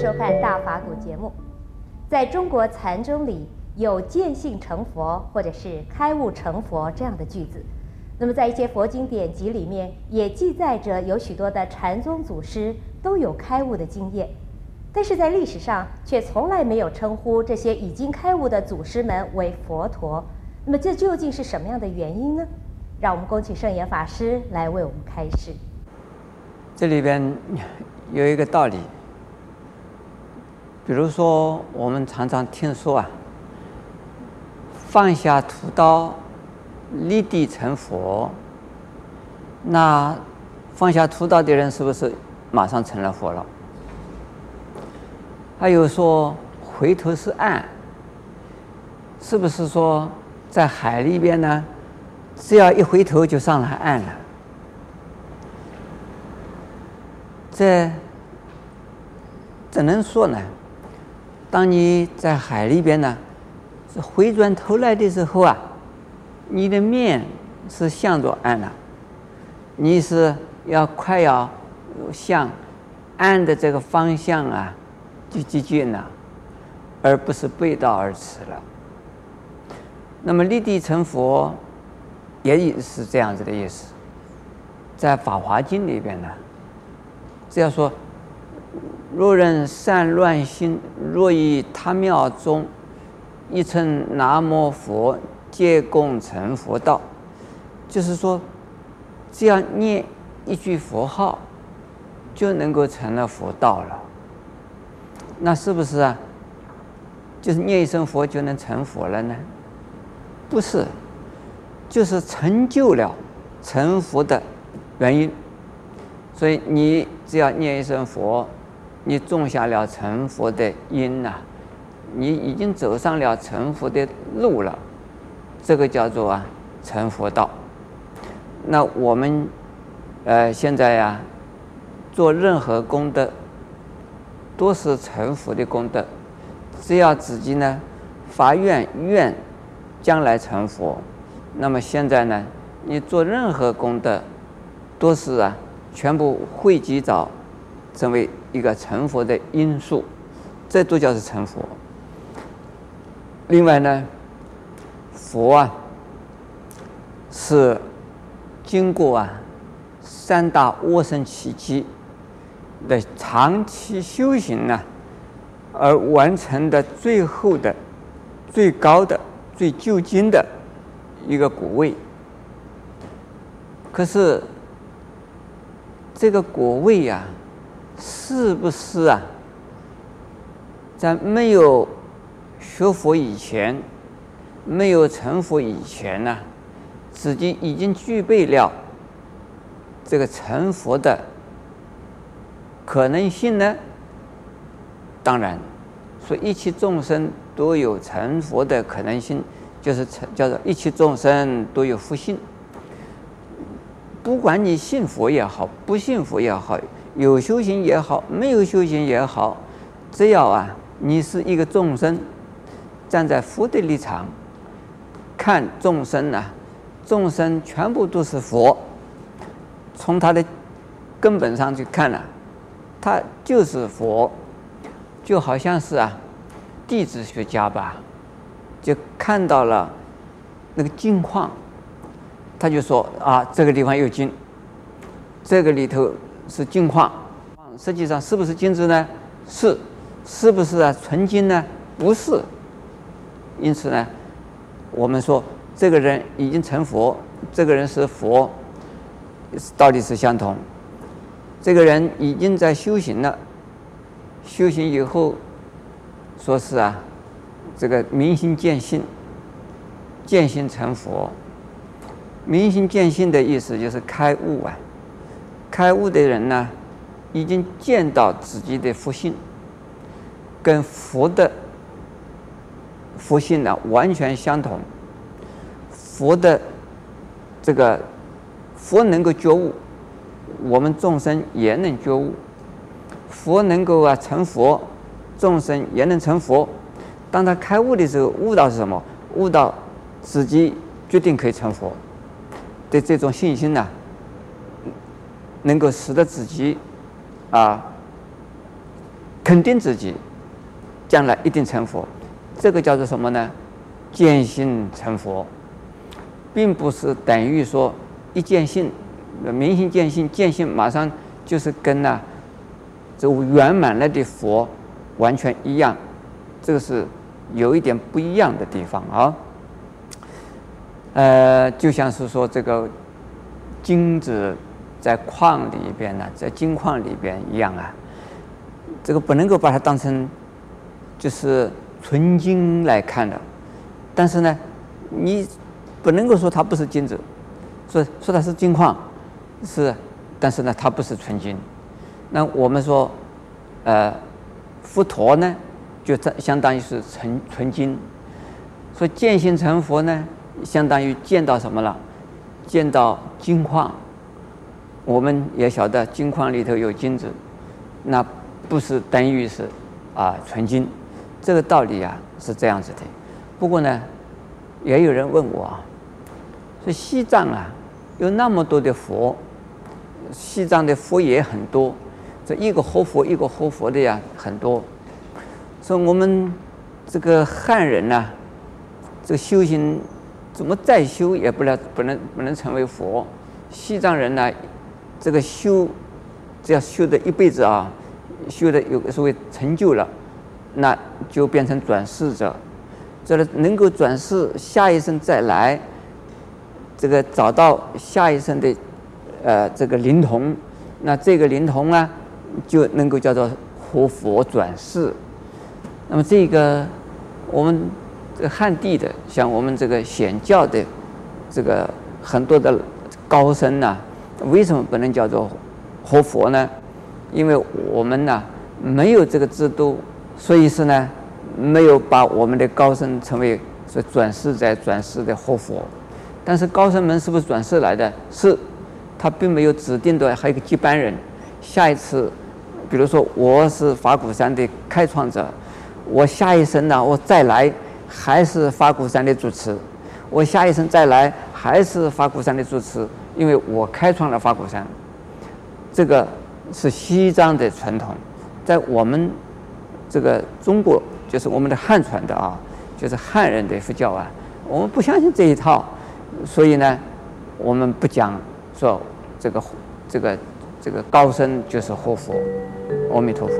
收看《大法古》节目。在中国禅宗里有见性成佛或者是开悟成佛这样的句子，那么在一些佛经典籍里面也记载着有许多的禅宗祖师都有开悟的经验，但是在历史上却从来没有称呼这些已经开悟的祖师们为佛陀。那么这究竟是什么样的原因呢？让我们恭请圣严法师来为我们开示。这里边有一个道理，比如说我们常常听说啊，放下屠刀，立地成佛。那放下屠刀的人是不是马上成了佛了？还有说回头是岸，是不是说在海里边呢？只要一回头就上了岸了，这怎能说呢？当你在海里边呢，是回转头来的时候啊，你的面是向着岸的，你是要快要向岸的这个方向啊去接近了，而不是背道而驰了。那么立地成佛。也是这样子的意思，在《法华经》里边呢，这样说：若人散乱心，若于他庙中，一称南无佛，皆共成佛道。就是说，只要念一句佛号，就能够成了佛道了。那是不是啊？就是念一声佛就能成佛了呢？不是。就是成就了成佛的原因，所以你只要念一声佛，你种下了成佛的因呐，你已经走上了成佛的路了，这个叫做啊成佛道。那我们呃现在呀做任何功德，都是成佛的功德，只要自己呢发愿愿将来成佛。那么现在呢，你做任何功德，都是啊，全部汇集到成为一个成佛的因素，这都叫是成佛。另外呢，佛啊，是经过啊三大阿僧只劫的长期修行呢，而完成的最后的、最高的、最究竟的。一个果位，可是这个果位呀、是不是啊？在没有学佛以前，没有成佛以前呢、自己已经具备了这个成佛的可能性呢？当然，说一切众生都有成佛的可能性。就是成叫做一切众生都有佛性，不管你信佛也好，不信佛也好，有修行也好，没有修行也好，只要啊，你是一个众生，站在佛的立场看众生啊，众生全部都是佛，从他的根本上去看呢、啊，他就是佛，就好像是啊，地质学家吧。就看到了那个金矿，他就说啊，这个地方有金，这个里头是金矿，实际上是不是金子呢？是，是不是啊？纯金呢？不是。因此呢，我们说这个人已经成佛，这个人是佛，道理是相同。这个人已经在修行了，修行以后，说是啊。这个明心见性，见性成佛。明心见性的意思就是开悟啊！开悟的人呢，已经见到自己的佛性，跟佛的佛性呢完全相同。佛的这个佛能够觉悟，我们众生也能觉悟。佛能够啊成佛，众生也能成佛。当他开悟的时候，悟到是什么？悟到自己决定可以成佛的这种信心呢、能够使得自己啊肯定自己将来一定成佛，这个叫做什么呢？见性成佛，并不是等于说一见性，明心见性，见性马上就是跟那、啊、这圆满了的佛完全一样，这个是有一点不一样的地方啊。呃，就像是说这个金子在矿里边呢，在金矿里边一样啊，这个不能够把它当成就是纯金来看的。但是呢，你不能够说它不是金子，说说它是金矿，是，但是呢，它不是纯金。那我们说，呃，佛陀呢，就相当于是纯纯金。说见性成佛呢，相当于见到什么了？见到金矿。我们也晓得金矿里头有金子，那不是等于是啊纯金。这个道理啊是这样子的。不过呢，也有人问我啊，说西藏啊有那么多的佛，西藏的佛也很多，这一个活佛一个活佛的呀很多。说我们这个汉人呐，这个修行怎么再修也不能不能不能成为佛。西藏人呢，这个修只要修的一辈子啊，修的有所谓成就了，那就变成转世者。这个能够转世，下一生再来，这个找到下一生的，呃，这个灵童，那这个灵童啊，就能够叫做活佛转世。那么这个我们这个汉地的，像我们这个显教的这个很多的高僧呢，为什么不能叫做活佛呢？因为我们呢没有这个制度，所以是呢。没有把我们的高僧称为是转世在转世的活佛，但是高僧们是不是转世来的？是，他并没有指定的，还有个接班人。下一次，比如说我是法鼓山的开创者，我下一生呢，我再来还是法鼓山的主持，我下一生再来还是法鼓山的主持，因为我开创了法鼓山。这个是西藏的传统，在我们这个中国。就是我们的汉传的啊，就是汉人的佛教啊，我们不相信这一套，所以呢，我们不讲说这个这个这个高僧就是活佛，阿弥陀佛。